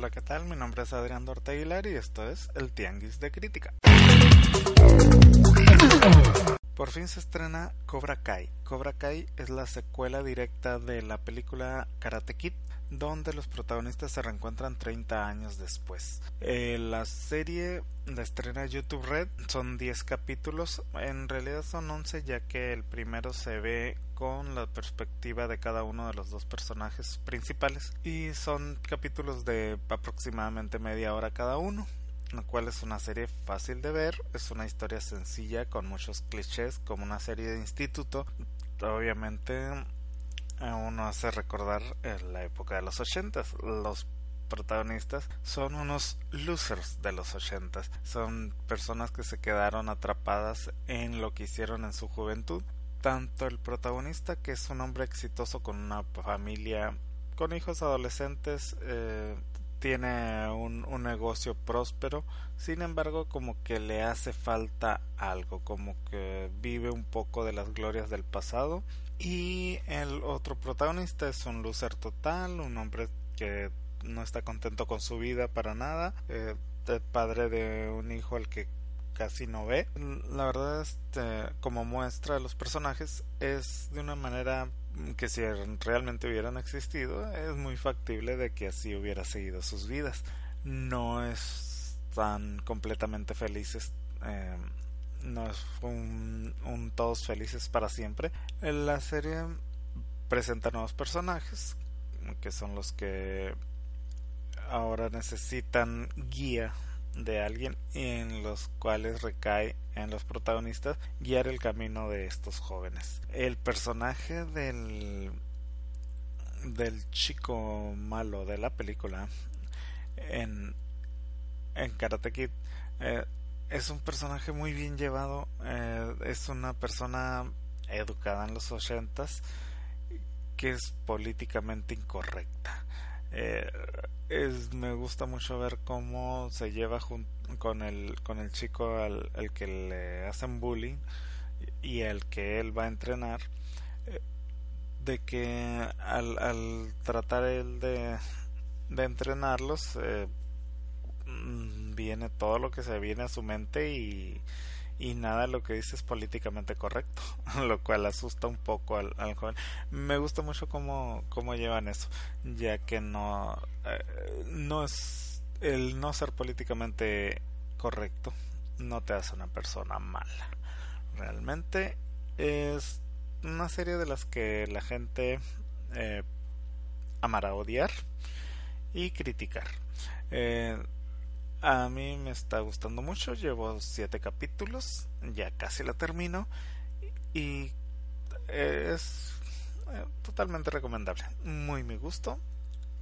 Hola, ¿qué tal? Mi nombre es Adrián Dorte Aguilar y esto es El Tianguis de Crítica. Por fin se estrena Cobra Kai. Cobra Kai es la secuela directa de la película Karate Kid, donde los protagonistas se reencuentran 30 años después. Eh, la serie la estrena YouTube Red son 10 capítulos, en realidad son 11 ya que el primero se ve con la perspectiva de cada uno de los dos personajes principales y son capítulos de aproximadamente media hora cada uno lo cual es una serie fácil de ver, es una historia sencilla con muchos clichés como una serie de instituto, obviamente uno hace recordar la época de los ochentas, los protagonistas son unos losers de los ochentas, son personas que se quedaron atrapadas en lo que hicieron en su juventud, tanto el protagonista que es un hombre exitoso con una familia con hijos adolescentes eh, tiene un, un, negocio próspero, sin embargo como que le hace falta algo, como que vive un poco de las glorias del pasado y el otro protagonista es un loser total, un hombre que no está contento con su vida para nada, eh, padre de un hijo al que casi no ve. La verdad, este, como muestra los personajes, es de una manera que si realmente hubieran existido, es muy factible de que así hubiera seguido sus vidas. No están completamente felices. Eh, no es un, un, todos felices para siempre. La serie presenta nuevos personajes que son los que ahora necesitan guía de alguien en los cuales recae en los protagonistas guiar el camino de estos jóvenes. El personaje del del chico malo de la película en en Karate Kid eh, es un personaje muy bien llevado eh, es una persona educada en los ochentas que es políticamente incorrecta eh, es, me gusta mucho ver cómo se lleva con el con el chico al, que le hacen bullying y el que él va a entrenar eh, de que al, al tratar él de, de entrenarlos eh, mm, viene todo lo que se viene a su mente y y nada lo que dice es políticamente correcto, lo cual asusta un poco al, joven. Me gusta mucho cómo, cómo llevan eso, ya que no, eh, no es el no ser políticamente correcto no te hace una persona mala. Realmente es una serie de las que la gente eh, amará odiar y criticar. Eh, a mí me está gustando mucho, llevo siete capítulos, ya casi la termino y es eh, totalmente recomendable, muy mi gusto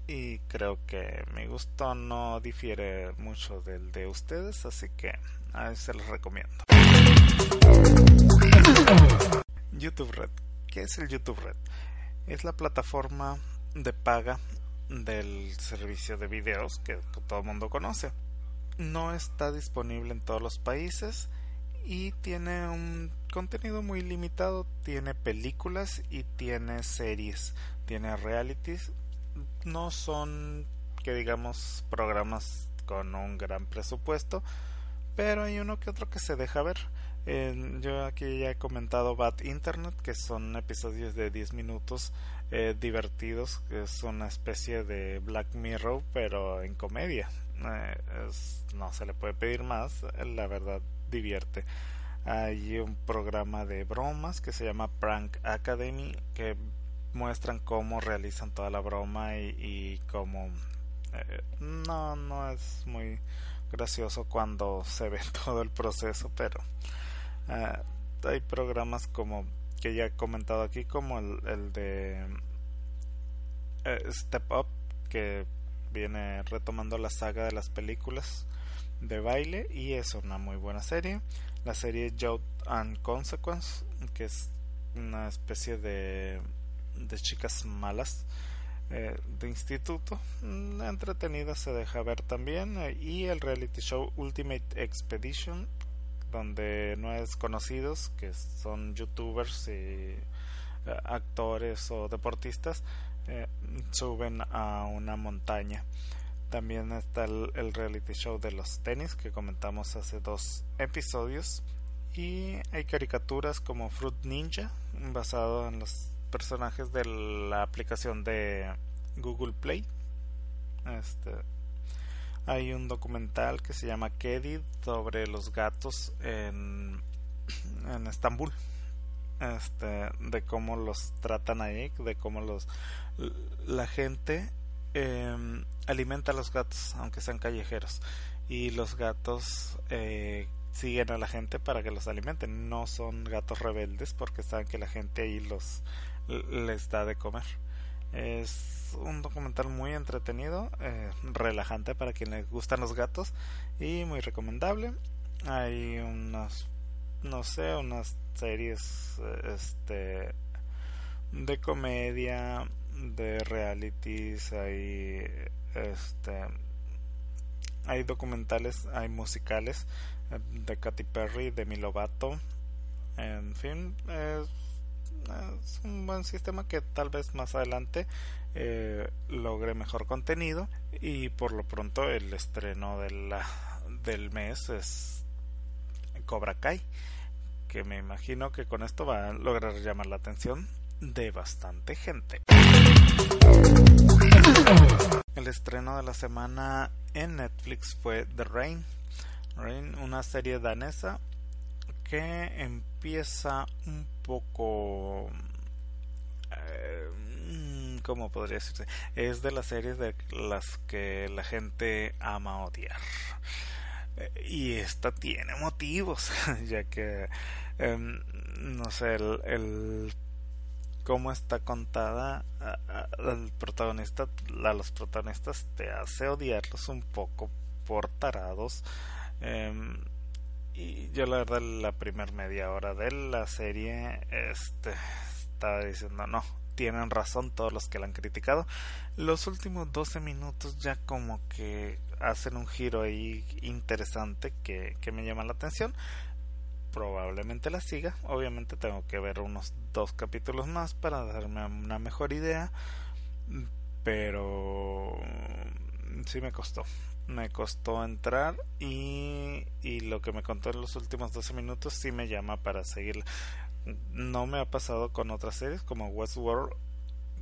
y creo que mi gusto no difiere mucho del de ustedes, así que se los recomiendo. YouTube Red. ¿Qué es el YouTube Red? Es la plataforma de paga del servicio de videos que todo el mundo conoce no está disponible en todos los países y tiene un contenido muy limitado, tiene películas y tiene series, tiene realities, no son que digamos programas con un gran presupuesto, pero hay uno que otro que se deja ver. yo aquí ya he comentado Bad Internet, que son episodios de 10 minutos eh, divertidos, que es una especie de Black Mirror, pero en comedia. Eh, no se le puede pedir más, la verdad divierte. Hay un programa de bromas que se llama Prank Academy que muestran cómo realizan toda la broma y, cómo eh, no no es muy gracioso cuando se ve todo el proceso pero eh, hay programas como que ya he comentado aquí como el, el de Step Up que viene retomando la saga de las películas de baile y es una muy buena serie. La serie Youth and Consequence, que es una especie de, de chicas malas eh, de instituto, mm, entretenida se deja ver también. Eh, y el reality show Ultimate Expedition, donde no es conocidos, que son youtubers y eh, actores o deportistas, suben a una montaña. También está el, reality show de los tenis que comentamos hace dos episodios. Y hay caricaturas como Fruit Ninja, basado en los personajes de la aplicación de Google Play. Este, hay un documental que se llama Kedid sobre los gatos en, en Estambul. Este, de cómo los tratan ahí, de cómo los la gente eh, alimenta a los gatos, aunque sean callejeros, y los gatos eh, siguen a la gente para que los alimenten. No son gatos rebeldes porque saben que la gente ahí los les da de comer. Es un documental muy entretenido, eh, relajante para quien les gustan los gatos y muy recomendable. Hay unas, no sé, unas series este, de comedia, de realities, hay este hay documentales, hay musicales eh, de Katy Perry, de Milovato, en fin, es, un buen sistema que tal vez más adelante eh, logre mejor contenido y por lo pronto el estreno la, del mes es Cobra Kai que me imagino que con esto va a lograr llamar la atención de bastante gente. El estreno de la semana en Netflix fue The Rain, Rain una serie danesa que empieza un poco... Eh, ¿Cómo podría decirse? Es de las series de las que la gente ama odiar. Eh, y esta tiene motivos, ya que, em, no sé, el cómo está contada al protagonista, a los protagonistas te hace odiarlos un poco por tarados. Em, y yo la verdad la primera media hora de la serie este estaba diciendo no tienen razón todos los que la han criticado los últimos 12 minutos ya como que hacen un giro ahí interesante que, me llama la atención probablemente la siga. Obviamente tengo que ver unos dos capítulos más para darme una mejor idea. Pero sí me costó. Me costó entrar y, y lo que me contó en los últimos 12 minutos sí me llama para seguir. No me ha pasado con otras series como Westworld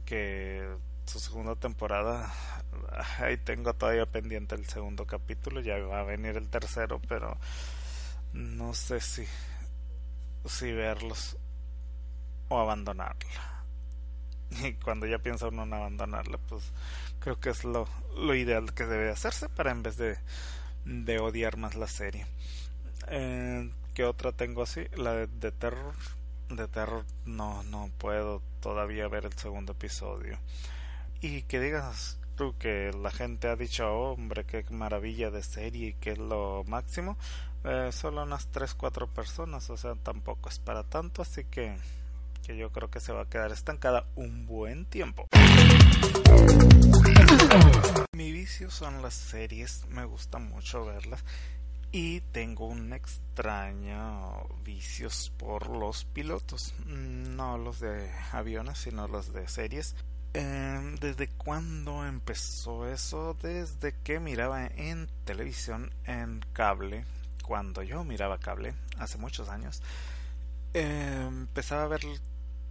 que su segunda temporada ahí tengo todavía pendiente el segundo capítulo ya va a venir el tercero pero no sé si, si verlos o abandonarla. Y cuando ya piensa uno en abandonarla, pues creo que es lo, lo ideal que debe hacerse para en vez de, de odiar más la serie. Eh, ¿Qué otra tengo así? La de, de terror. De terror no, no puedo todavía ver el segundo episodio. Y que digas tú que la gente ha dicho, hombre, qué maravilla de serie, que es lo máximo. Eh, solo unas 3-4 personas, o sea, tampoco es para tanto, así que, que yo creo que se va a quedar estancada un buen tiempo. Mi vicio son las series, me gusta mucho verlas y tengo un extraño vicios por los pilotos, no los de aviones, sino los de series. Em, ¿Desde cuándo empezó eso? Desde que miraba en televisión, en cable, cuando yo miraba cable, hace muchos años, empezaba a ver,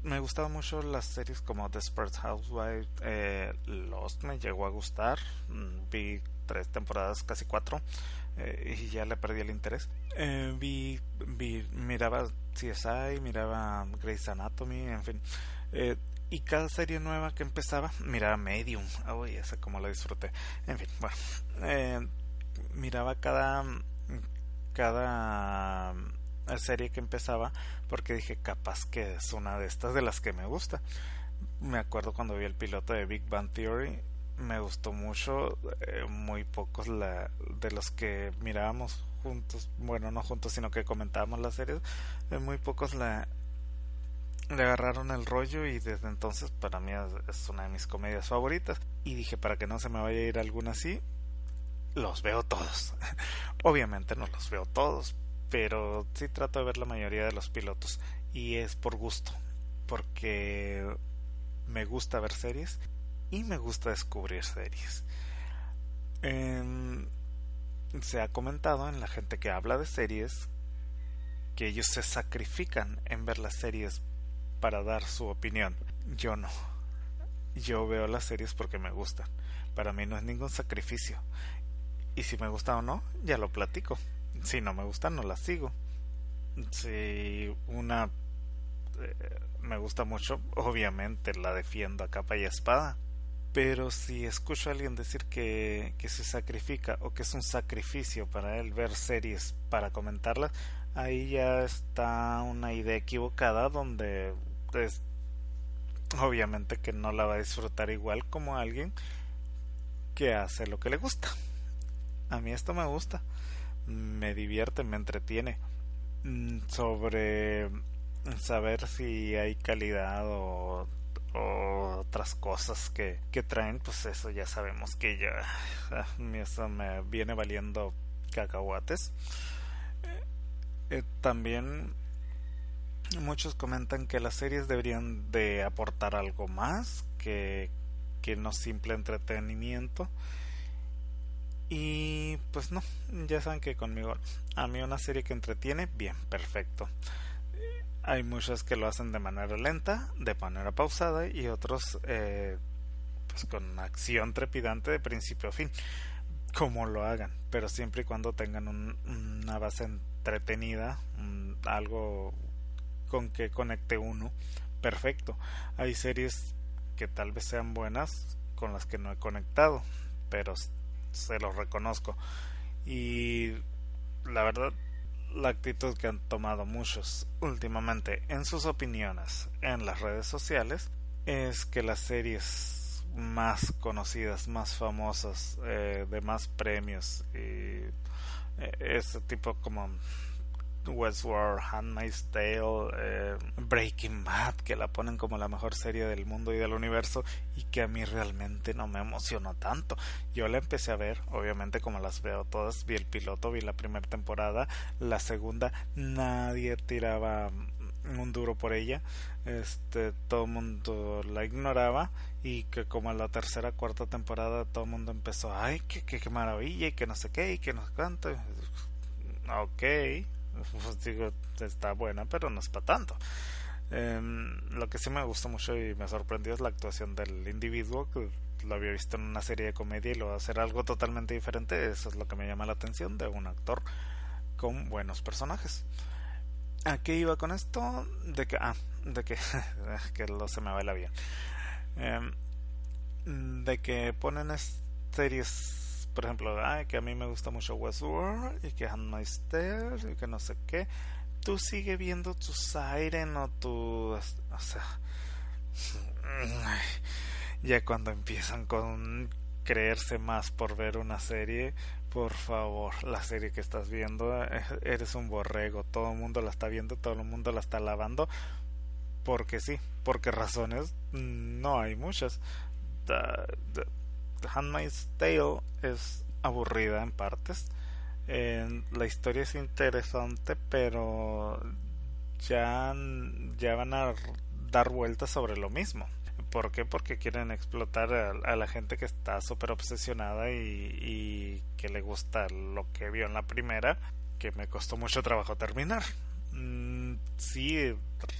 me gustaban mucho las series como Desperate Housewives, eh, Lost me llegó a gustar, mm, vi tres temporadas, casi cuatro, eh, y ya le perdí el interés. Eh, vi, vi, miraba CSI, miraba Grey's Anatomy, en fin. Eh, y cada serie nueva que empezaba, miraba Medium. Uy, esa como la disfruté. En fin, bueno. Miraba cada cada serie que empezaba porque dije capaz que es una de estas de las que me gusta me acuerdo cuando vi el piloto de Big Bang Theory me gustó mucho. Eh, muy pocos la, de los que mirábamos juntos, bueno, no juntos, sino que comentábamos la serie, eh, muy pocos la, le agarraron el rollo y desde entonces para mí es una de mis comedias favoritas. Y dije, para que no se me vaya a ir alguna así, los veo todos. Obviamente no los veo todos, pero sí trato de ver la mayoría de los pilotos. Y es por gusto, porque me gusta ver series y me gusta descubrir series. Em, se ha comentado en la gente que habla de series que ellos se sacrifican en ver las series para dar su opinión. Yo no. Yo veo las series porque me gustan. Para mí no es ningún sacrificio. Y si me gusta o no, ya lo platico. Si no me gusta, no la sigo. Si una eh, me gusta mucho, obviamente la defiendo a capa y espada. Pero si escucho a alguien decir que, que se sacrifica o que es un sacrificio para él ver series para comentarlas, ahí ya está una idea equivocada donde es obviamente que no la va a disfrutar igual como alguien que hace lo que le gusta. A mí esto me gusta, me divierte, me entretiene. Mm, sobre saber si hay calidad o, otras cosas que, que, traen, pues eso ya sabemos que ya eso me viene valiendo cacahuates. Eh, también muchos comentan que las series deberían de aportar algo más que, que no simple entretenimiento. Y pues no, ya saben que conmigo a mí una serie que entretiene, bien, perfecto. Hay muchas que lo hacen de manera lenta, de manera pausada y otros eh, pues con acción trepidante de principio a fin. Como lo hagan, pero siempre y cuando tengan una base entretenida, algo con que conecte uno, perfecto. Hay series que tal vez sean buenas con las que no he conectado, pero se los reconozco. Y la verdad, la actitud que han tomado muchos últimamente en sus opiniones en las redes sociales es que las series más conocidas, más famosas, eh, de más premios y eh, ese tipo como Westworld, Handmaid's Tale, eh, Breaking Bad, que la ponen como la mejor serie del mundo y del universo y que a mí realmente no me emocionó tanto. Yo la empecé a ver, obviamente como las veo todas, vi el piloto, vi la primera temporada, la segunda nadie tiraba un duro por ella, este todo el mundo la ignoraba y que como en la tercera cuarta temporada todo el mundo empezó, ay, qué, qué, qué maravilla y que no sé qué y que no sé cuánto. Ok, pues digo, está buena, pero no es para tanto. Em, lo que sí me gustó mucho y me sorprendió es la actuación del individuo, que lo había visto en una serie de comedia y lo va a hacer algo totalmente diferente. Eso es lo que me llama la atención de un actor con buenos personajes. ¿A qué iba con esto? De que, ah, de que, que lo se me va el avión. Em, de que ponen series por ejemplo, que a mí me gusta mucho Westworld y que Handmaid's Tale y que no sé qué, tú sigue viendo tu Siren o tu... O sea... Ya cuando empiezan con creerse más por ver una serie, por favor, la serie que estás viendo, eh, eres un borrego, todo el mundo la está viendo, todo el mundo la está lavando, porque sí, porque razones no hay muchas. Handmaid's Tale es aburrida en partes. la historia es interesante, pero ya, ya van a dar vueltas sobre lo mismo. ¿Por qué? Porque quieren explotar a, la gente que está súper obsesionada y, y, que le gusta lo que vio en la primera, que me costó mucho trabajo terminar. Mm, sí,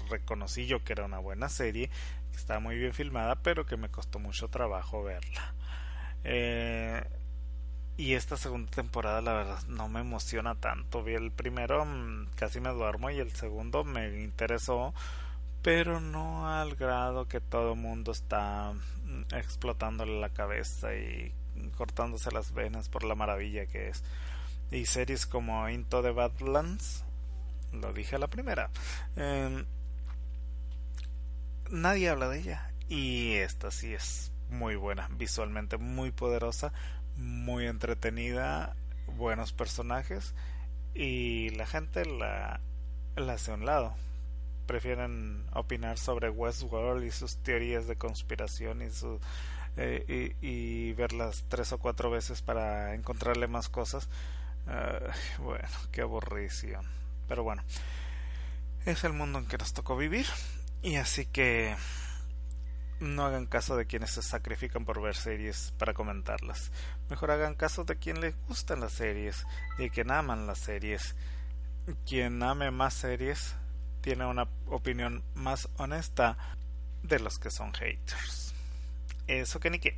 reconocí yo que era una buena serie, que estaba muy bien filmada, pero que me costó mucho trabajo verla. Eh, y esta segunda temporada, la verdad, no me emociona tanto. Vi el primero, mm, casi me duermo, y el segundo me interesó, pero no al grado que todo el mundo está mm, explotándole la cabeza y cortándose las venas por la maravilla que es. Y series como Into the Badlands, lo dije a la primera, em, nadie habla de ella. Y esta sí es muy buena, visualmente muy poderosa, muy entretenida, buenos personajes y la gente la, la hace a un lado. Prefieren opinar sobre Westworld y sus teorías de conspiración y, su, eh, y, verlas tres o cuatro veces para encontrarle más cosas. bueno, qué aburrición. Pero bueno, es el mundo en que nos tocó vivir y así que no hagan caso de quienes se sacrifican por ver series para comentarlas. Mejor hagan caso de quien les gustan las series de quien aman las series. Quien ame más series tiene una opinión más honesta de los que son haters. Eso que ni qué.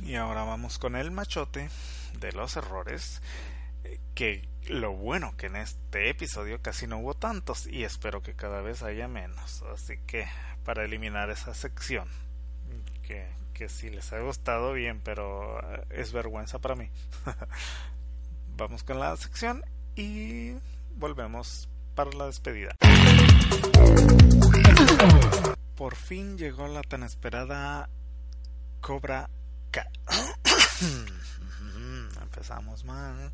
Y ahora vamos con el machote de los errores que lo bueno que en este episodio casi no hubo tantos y espero que cada vez haya menos. Así que para eliminar esa sección, que, que si les ha gustado bien, pero eh, es vergüenza para mí. Vamos con la sección y volvemos para la despedida. Por fin llegó la tan esperada Cobra K. Empezamos mal.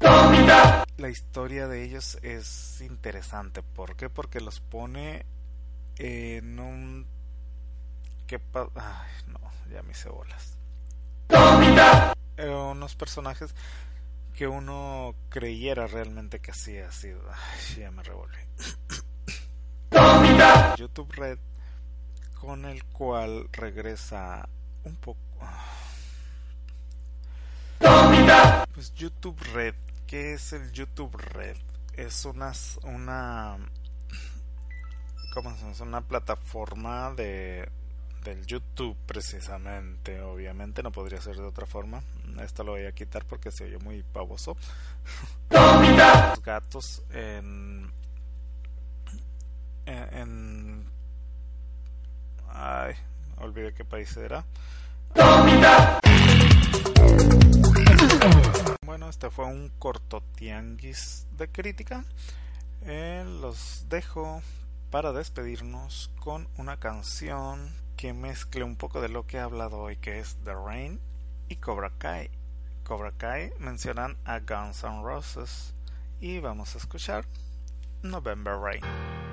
La historia de ellos es interesante. ¿Por qué? Porque los pone en un... ¿Qué Ay, no, ya me hice bolas. Eh, unos personajes que uno creyera realmente que así ha sido. Ay, ya me revolví. YouTube Red, con el cual regresa un poco. Pues YouTube Red ¿Qué es el YouTube Red? Es una, una, ¿cómo se llama? Una plataforma de, del YouTube precisamente. Obviamente no podría ser de otra forma. Esto lo voy a quitar porque se oye muy pavoso. Los gatos en, en, ay, olvidé qué país era. Bueno, este fue un corto tianguis de crítica. Eh, los dejo para despedirnos con una canción que mezcle un poco de lo que he hablado hoy, que es The Rain y Cobra Kai. Cobra Kai mencionan a Guns N' Roses y vamos a escuchar November Rain.